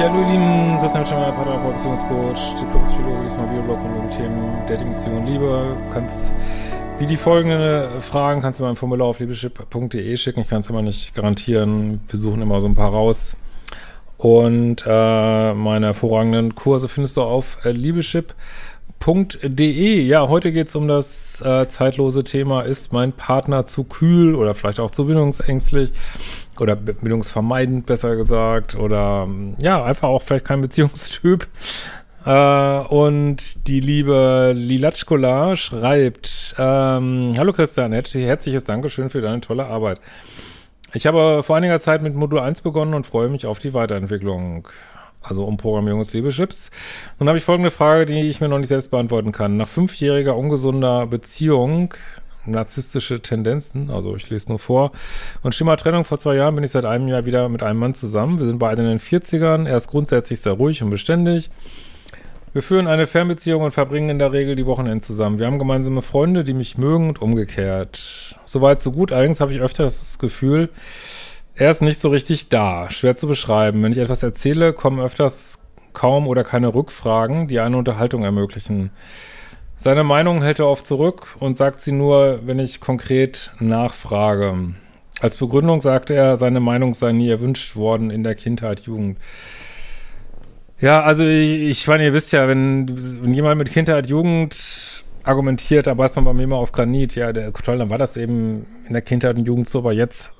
Ja, hallo ihr Lieben, Christian Schemmer, Paartherapeut, Beziehungscoach, Diplompsychologe, diesmal Bioblog und um Themen Dating, Beziehung und Liebe. Du kannst, wie die folgenden Fragen, kannst du mal ein Formular auf liebeschip.de schicken. Ich kann es immer nicht garantieren. Wir suchen immer so ein paar raus. Und äh, meine hervorragenden Kurse findest du auf äh, liebeschip.de. Ja, heute geht es um das äh, zeitlose Thema, ist mein Partner zu kühl oder vielleicht auch zu bindungsängstlich? oder bindungsvermeidend besser gesagt oder ja, einfach auch vielleicht kein Beziehungstyp. Äh, und die liebe Lilatschkola schreibt, ähm, Hallo Christian, herzliches Dankeschön für deine tolle Arbeit. Ich habe vor einiger Zeit mit Modul 1 begonnen und freue mich auf die Weiterentwicklung. Also Umprogrammierung des Liebeschips. Nun habe ich folgende Frage, die ich mir noch nicht selbst beantworten kann. Nach fünfjähriger ungesunder Beziehung narzisstische Tendenzen, also ich lese nur vor. Und Schimmer Trennung vor zwei Jahren bin ich seit einem Jahr wieder mit einem Mann zusammen. Wir sind beide in den 40ern. Er ist grundsätzlich sehr ruhig und beständig. Wir führen eine Fernbeziehung und verbringen in der Regel die Wochenende zusammen. Wir haben gemeinsame Freunde, die mich mögen und umgekehrt. Soweit, so gut. Allerdings habe ich öfter das Gefühl, er ist nicht so richtig da. Schwer zu beschreiben. Wenn ich etwas erzähle, kommen öfters kaum oder keine Rückfragen, die eine Unterhaltung ermöglichen. Seine Meinung hält er oft zurück und sagt sie nur, wenn ich konkret nachfrage. Als Begründung sagte er, seine Meinung sei nie erwünscht worden in der Kindheit, Jugend. Ja, also ich, ich meine, ihr wisst ja, wenn, wenn jemand mit Kindheit, Jugend argumentiert, da weiß man bei mir immer auf Granit. Ja, der, toll, dann war das eben in der Kindheit und Jugend so, aber jetzt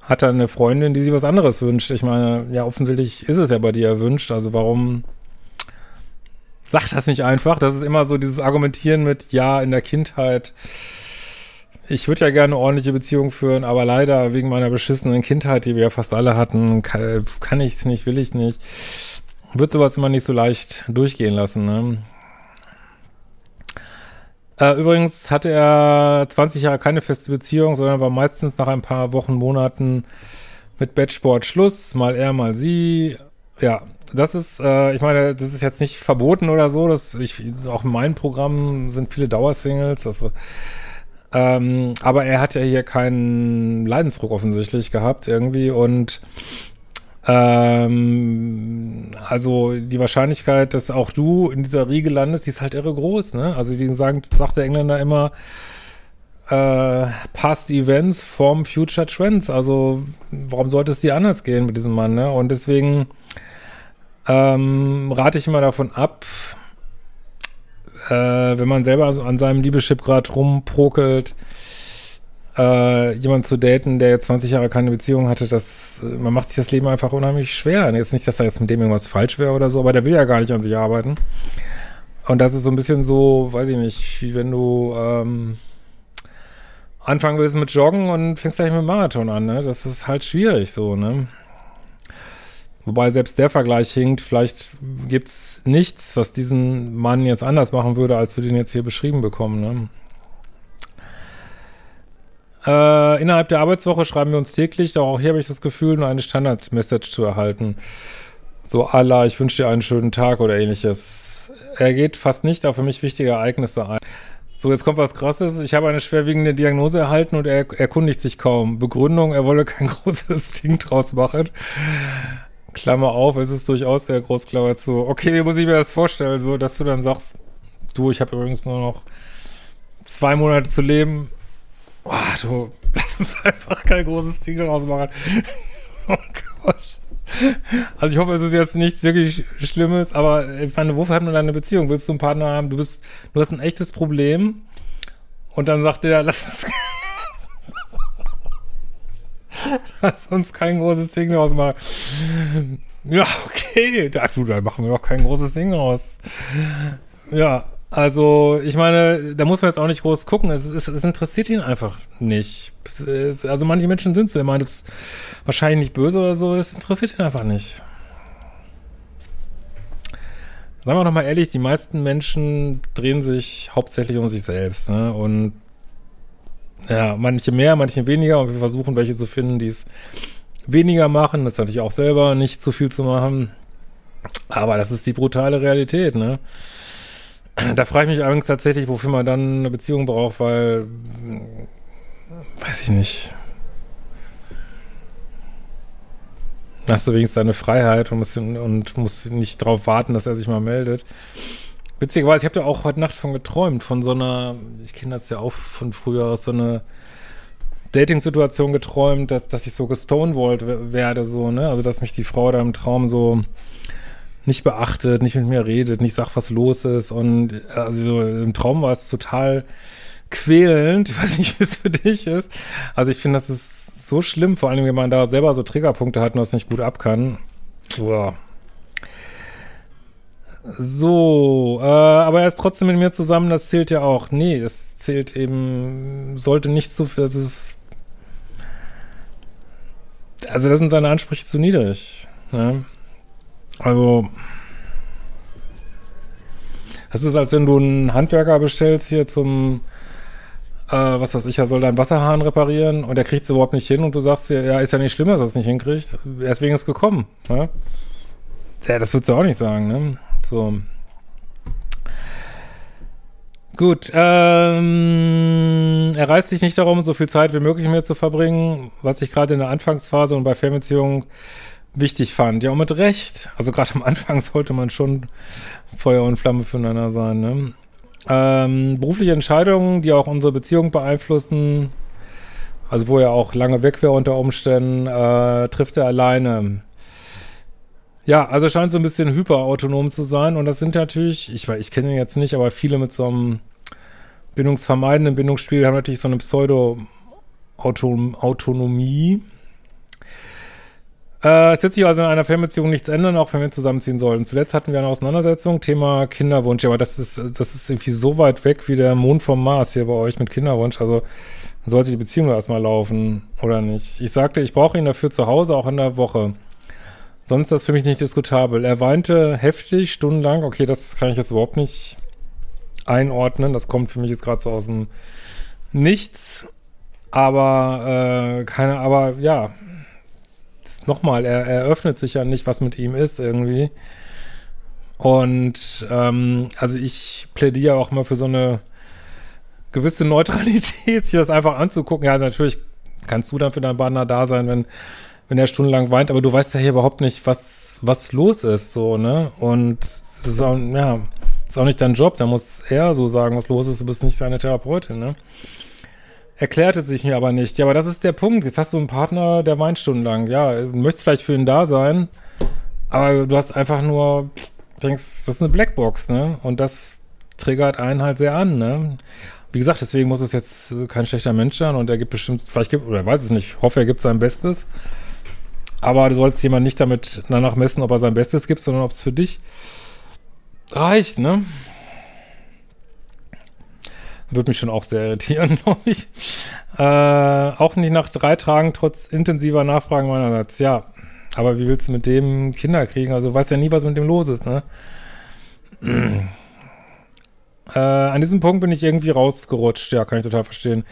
hat er eine Freundin, die sich was anderes wünscht. Ich meine, ja, offensichtlich ist es ja bei dir erwünscht. Also warum Sag das nicht einfach. Das ist immer so dieses Argumentieren mit, ja, in der Kindheit. Ich würde ja gerne eine ordentliche Beziehung führen, aber leider wegen meiner beschissenen Kindheit, die wir ja fast alle hatten, kann, kann ich es nicht, will ich nicht. Wird sowas immer nicht so leicht durchgehen lassen. Ne? Äh, übrigens hatte er 20 Jahre keine feste Beziehung, sondern war meistens nach ein paar Wochen, Monaten mit Bettsport Schluss. Mal er, mal sie. Ja, das ist, äh, ich meine, das ist jetzt nicht verboten oder so. Das, ich, auch in meinem Programm sind viele Dauersingles. Das, ähm, aber er hat ja hier keinen Leidensdruck offensichtlich gehabt irgendwie und ähm, also die Wahrscheinlichkeit, dass auch du in dieser Riege landest, die ist halt irre groß, ne? Also wie gesagt, sagt der Engländer immer, äh, Past Events from Future Trends. Also warum sollte es dir anders gehen mit diesem Mann, ne? Und deswegen ähm, rate ich immer davon ab, äh, wenn man selber an seinem Liebeschip gerade rumprokelt, äh, jemand zu daten, der jetzt 20 Jahre keine Beziehung hatte, das, man macht sich das Leben einfach unheimlich schwer. Und jetzt nicht, dass da jetzt mit dem irgendwas falsch wäre oder so, aber der will ja gar nicht an sich arbeiten. Und das ist so ein bisschen so, weiß ich nicht, wie wenn du ähm, anfangen willst mit Joggen und fängst gleich mit Marathon an, ne? Das ist halt schwierig so, ne? Wobei selbst der Vergleich hinkt, vielleicht gibt's nichts, was diesen Mann jetzt anders machen würde, als wir den jetzt hier beschrieben bekommen. Ne? Äh, innerhalb der Arbeitswoche schreiben wir uns täglich, doch auch hier habe ich das Gefühl, nur eine Standard-Message zu erhalten. So, Allah, ich wünsche dir einen schönen Tag oder ähnliches. Er geht fast nicht auf für mich wichtige Ereignisse ein. So, jetzt kommt was Krasses. Ich habe eine schwerwiegende Diagnose erhalten und er erkundigt sich kaum. Begründung, er wolle kein großes Ding draus machen. Klammer auf, es ist durchaus der Großklammer zu. Okay, wie muss ich mir das vorstellen, so, dass du dann sagst, du, ich habe übrigens nur noch zwei Monate zu leben. Boah, du, lass uns einfach kein großes Ding daraus machen. oh Gott. Also ich hoffe, es ist jetzt nichts wirklich Schlimmes, aber ich meine, wofür hat man deine Beziehung? Willst du einen Partner haben? Du bist, du hast ein echtes Problem und dann sagt er, lass uns, lass uns kein großes Ding draus machen. Ja, okay, da, da machen wir doch kein großes Ding draus. Ja, also, ich meine, da muss man jetzt auch nicht groß gucken. Es, es, es interessiert ihn einfach nicht. Es, also, manche Menschen sind so. Ich meine, das ist wahrscheinlich nicht böse oder so. Es interessiert ihn einfach nicht. Sagen wir doch mal ehrlich, die meisten Menschen drehen sich hauptsächlich um sich selbst. Ne? Und ja, manche mehr, manche weniger. Und wir versuchen, welche zu finden, die es weniger machen. Das ist natürlich auch selber nicht zu viel zu machen. Aber das ist die brutale Realität, ne? Da frage ich mich übrigens tatsächlich, wofür man dann eine Beziehung braucht, weil, weiß ich nicht. Hast du wenigstens deine Freiheit und musst, und musst nicht darauf warten, dass er sich mal meldet. Witzigerweise, ich habe da auch heute Nacht von geträumt, von so einer, ich kenne das ja auch von früher, aus so einer Dating-Situation geträumt, dass, dass ich so gestonewallt werde, so, ne? Also, dass mich die Frau da im Traum so nicht beachtet, nicht mit mir redet, nicht sagt, was los ist. Und also im Traum war es total quälend. Ich weiß nicht, wie es für dich ist. Also ich finde, das ist so schlimm, vor allem, wenn man da selber so Triggerpunkte hat und das nicht gut ab kann. Boah. So, äh, aber er ist trotzdem mit mir zusammen, das zählt ja auch. Nee, das zählt eben, sollte nicht so, das ist, also das sind seine Ansprüche zu niedrig. Ne? Also, das ist, als wenn du einen Handwerker bestellst hier zum, äh, was weiß ich, er soll deinen Wasserhahn reparieren und er kriegt es überhaupt nicht hin und du sagst dir, ja, ist ja nicht schlimm, dass er es nicht hinkriegt. Er ist wegen es gekommen. Ne? Ja, das würdest du auch nicht sagen, ne? So. Gut, ähm, er reißt sich nicht darum, so viel Zeit wie möglich mit mir zu verbringen, was ich gerade in der Anfangsphase und bei Fernbeziehungen wichtig fand. Ja, und mit Recht. Also gerade am Anfang sollte man schon Feuer und Flamme füreinander sein. Ne? Ähm, berufliche Entscheidungen, die auch unsere Beziehung beeinflussen, also wo er auch lange weg wäre unter Umständen, äh, trifft er alleine. Ja, also scheint so ein bisschen hyperautonom zu sein. Und das sind natürlich, ich, ich kenne ihn jetzt nicht, aber viele mit so einem bindungsvermeidenden Bindungsspiel haben natürlich so eine Pseudo-Autonomie. Äh, es wird sich also in einer Fernbeziehung nichts ändern, auch wenn wir zusammenziehen sollten. Zuletzt hatten wir eine Auseinandersetzung, Thema Kinderwunsch. Aber das ist, das ist irgendwie so weit weg wie der Mond vom Mars hier bei euch mit Kinderwunsch. Also sollte die Beziehung erstmal laufen oder nicht. Ich sagte, ich brauche ihn dafür zu Hause, auch in der Woche. Sonst ist das für mich nicht diskutabel. Er weinte heftig, stundenlang. Okay, das kann ich jetzt überhaupt nicht einordnen. Das kommt für mich jetzt gerade so aus dem Nichts. Aber äh, keine, aber ja, nochmal, er, er öffnet sich ja nicht, was mit ihm ist irgendwie. Und ähm, also ich plädiere auch mal für so eine gewisse Neutralität, sich das einfach anzugucken. Ja, natürlich kannst du dann für deinen Partner da sein, wenn, wenn er stundenlang weint, aber du weißt ja hier überhaupt nicht, was, was los ist, so, ne? Und das ist auch, ja, ist auch nicht dein Job, da muss er so sagen, was los ist, du bist nicht seine Therapeutin, ne? Erklärte sich mir aber nicht. Ja, aber das ist der Punkt. Jetzt hast du einen Partner, der weint stundenlang. Ja, du möchtest vielleicht für ihn da sein, aber du hast einfach nur, denkst, das ist eine Blackbox, ne? Und das triggert einen halt sehr an, ne? Wie gesagt, deswegen muss es jetzt kein schlechter Mensch sein und er gibt bestimmt, vielleicht gibt, oder er weiß es nicht, ich hoffe, er gibt sein Bestes. Aber du sollst jemand nicht damit danach messen, ob er sein Bestes gibt, sondern ob es für dich reicht, ne? Würde mich schon auch sehr irritieren, glaube ich. Äh, auch nicht nach drei Tagen, trotz intensiver Nachfragen meinerseits. Ja, aber wie willst du mit dem Kinder kriegen? Also du ja nie, was mit dem los ist, ne? äh, an diesem Punkt bin ich irgendwie rausgerutscht. Ja, kann ich total verstehen.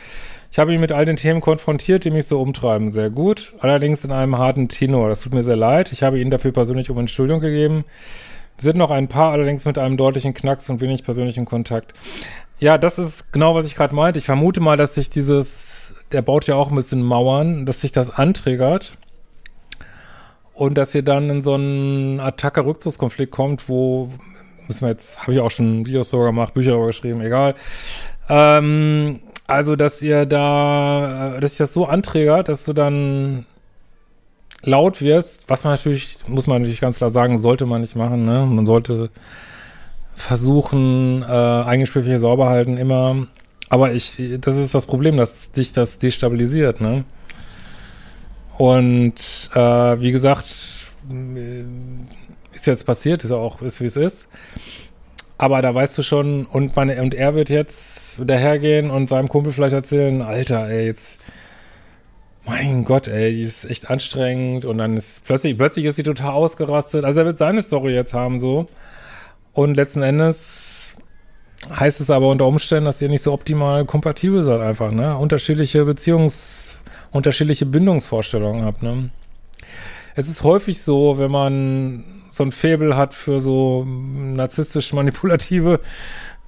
Ich habe ihn mit all den Themen konfrontiert, die mich so umtreiben. Sehr gut. Allerdings in einem harten Tenor. Das tut mir sehr leid. Ich habe ihn dafür persönlich um Entschuldigung gegeben. Wir sind noch ein Paar, allerdings mit einem deutlichen Knacks und wenig persönlichen Kontakt. Ja, das ist genau, was ich gerade meinte. Ich vermute mal, dass sich dieses, der baut ja auch ein bisschen Mauern, dass sich das antriggert und dass ihr dann in so einen Attacke-Rückzugskonflikt kommt, wo müssen wir jetzt, habe ich auch schon Videos darüber gemacht, Bücher darüber geschrieben, egal. Ähm, also, dass ihr da, dass sich das so anträgert, dass du dann laut wirst, was man natürlich, muss man natürlich ganz klar sagen, sollte man nicht machen. Ne? Man sollte versuchen, äh, Eigengespräche sauber halten, immer. Aber ich, das ist das Problem, dass dich das destabilisiert, ne? Und äh, wie gesagt, ist jetzt passiert, ist auch, ist wie es ist. Aber da weißt du schon, und, meine, und er wird jetzt dahergehen und seinem Kumpel vielleicht erzählen, Alter, ey, jetzt, mein Gott, ey, die ist echt anstrengend und dann ist plötzlich, plötzlich ist sie total ausgerastet. Also er wird seine Story jetzt haben, so. Und letzten Endes heißt es aber unter Umständen, dass ihr nicht so optimal kompatibel seid einfach, ne? Unterschiedliche Beziehungs-, unterschiedliche Bindungsvorstellungen habt, ne? Es ist häufig so, wenn man so ein Faible hat für so narzisstisch manipulative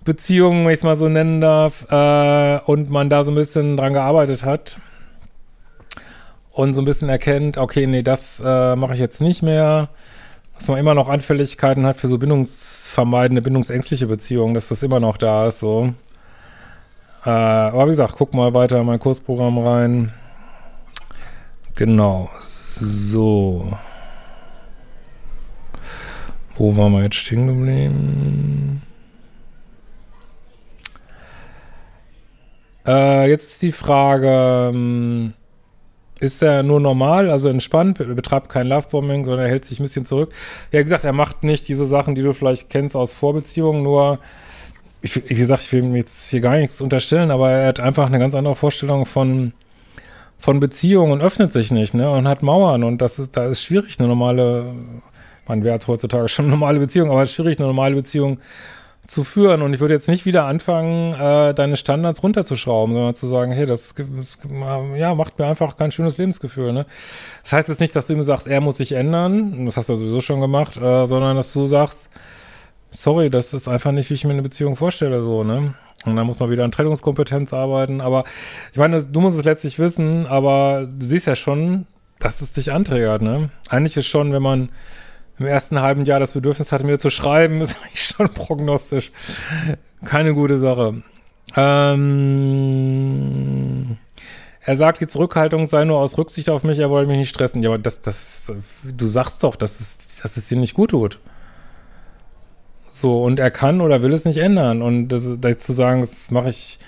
Beziehungen, wenn ich es mal so nennen darf, äh, und man da so ein bisschen dran gearbeitet hat und so ein bisschen erkennt, okay, nee, das äh, mache ich jetzt nicht mehr, dass man immer noch Anfälligkeiten hat für so bindungsvermeidende, bindungsängstliche Beziehungen, dass das immer noch da ist, so. Äh, aber wie gesagt, guck mal weiter in mein Kursprogramm rein. Genau. So. Wo waren wir jetzt stehen geblieben? Äh, jetzt ist die Frage, ähm, ist er nur normal, also entspannt, betreibt kein Lovebombing, sondern er hält sich ein bisschen zurück? Ja, wie gesagt, er macht nicht diese Sachen, die du vielleicht kennst aus Vorbeziehungen, nur, ich, wie gesagt, ich will ihm jetzt hier gar nichts unterstellen, aber er hat einfach eine ganz andere Vorstellung von, von Beziehungen und öffnet sich nicht, ne, und hat Mauern und das ist, da ist schwierig, eine normale man wäre heutzutage schon eine normale Beziehung, aber es ist schwierig, eine normale Beziehung zu führen. Und ich würde jetzt nicht wieder anfangen, äh, deine Standards runterzuschrauben, sondern zu sagen, hey, das, das ja, macht mir einfach kein schönes Lebensgefühl. Ne? Das heißt jetzt nicht, dass du ihm sagst, er muss sich ändern, das hast du sowieso schon gemacht, äh, sondern dass du sagst, sorry, das ist einfach nicht, wie ich mir eine Beziehung vorstelle, so, ne? Und dann muss man wieder an Trennungskompetenz arbeiten. Aber ich meine, du musst es letztlich wissen, aber du siehst ja schon, dass es dich anträgert, ne? Eigentlich ist schon, wenn man im ersten halben Jahr das Bedürfnis hatte, mir zu schreiben, ist eigentlich schon prognostisch. Keine gute Sache. Ähm, er sagt, die Zurückhaltung sei nur aus Rücksicht auf mich, er wolle mich nicht stressen. Ja, aber das, das, du sagst doch, dass es, dass es dir nicht gut tut. So, und er kann oder will es nicht ändern. Und das, das zu sagen, das mache ich,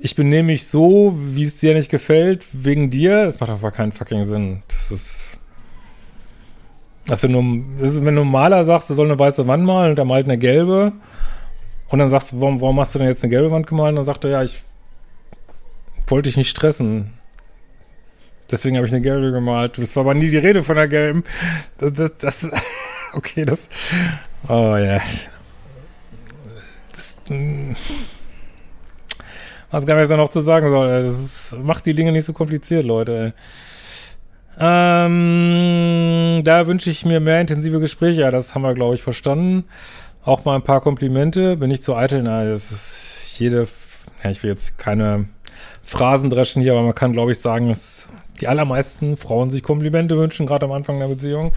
ich benehme mich so, wie es dir nicht gefällt, wegen dir, das macht einfach keinen fucking Sinn. Das ist, also nur, wenn du Maler sagst, du soll eine weiße Wand malen und er malt eine gelbe und dann sagst du, warum, warum hast du denn jetzt eine gelbe Wand gemalt? Und dann sagt er, ja, ich wollte dich nicht stressen. Deswegen habe ich eine gelbe gemalt. Das war aber nie die Rede von der gelben. Das, das, das okay, das, oh ja. Yeah. Das, hm. was gar nicht noch zu sagen soll. Das macht die Dinge nicht so kompliziert, Leute. Ähm, da wünsche ich mir mehr intensive Gespräche. Ja, das haben wir, glaube ich, verstanden. Auch mal ein paar Komplimente. Bin ich zu eitel? Nein, das ist jede, ja, ich will jetzt keine Phrasen dreschen hier, aber man kann, glaube ich, sagen, dass die allermeisten Frauen sich Komplimente wünschen, gerade am Anfang der Beziehung.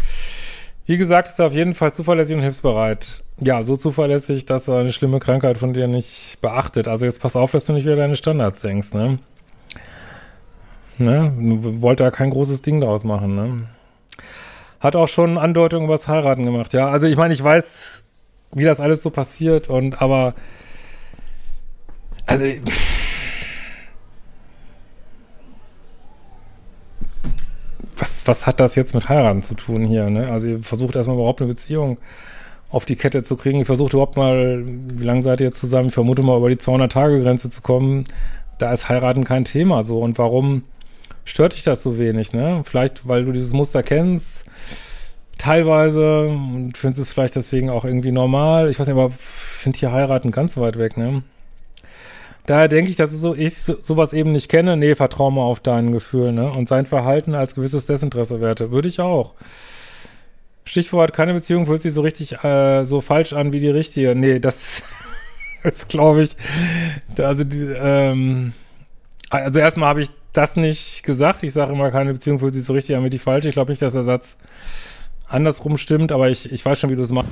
Wie gesagt, ist er auf jeden Fall zuverlässig und hilfsbereit. Ja, so zuverlässig, dass er eine schlimme Krankheit von dir nicht beachtet. Also jetzt pass auf, dass du nicht wieder deine Standards denkst, ne? Ne? Wollte da kein großes Ding draus machen, ne? Hat auch schon Andeutungen über das Heiraten gemacht, ja. Also ich meine, ich weiß, wie das alles so passiert und aber also was, was hat das jetzt mit Heiraten zu tun hier, ne? Also ihr versucht erstmal überhaupt eine Beziehung auf die Kette zu kriegen. Ihr versucht überhaupt mal, wie lange seid ihr jetzt zusammen? Ich vermute mal, über die 200-Tage-Grenze zu kommen. Da ist Heiraten kein Thema so. Und warum stört dich das so wenig, ne? Vielleicht, weil du dieses Muster kennst, teilweise, und findest es vielleicht deswegen auch irgendwie normal. Ich weiß nicht, aber ich finde hier heiraten ganz weit weg, ne? Daher denke ich, dass so, ich so, sowas eben nicht kenne. Nee, vertrau mal auf dein Gefühl, ne? Und sein Verhalten als gewisses Desinteresse werte. Würde ich auch. Stichwort, keine Beziehung fühlt sich so richtig, äh, so falsch an wie die richtige. Nee, das ist, glaube ich, also, die, ähm, also erstmal habe ich das nicht gesagt. Ich sage immer, keine Beziehung fühlt sich so richtig an wie die falsche. Ich glaube nicht, dass der Satz andersrum stimmt, aber ich, ich weiß schon, wie du es machst.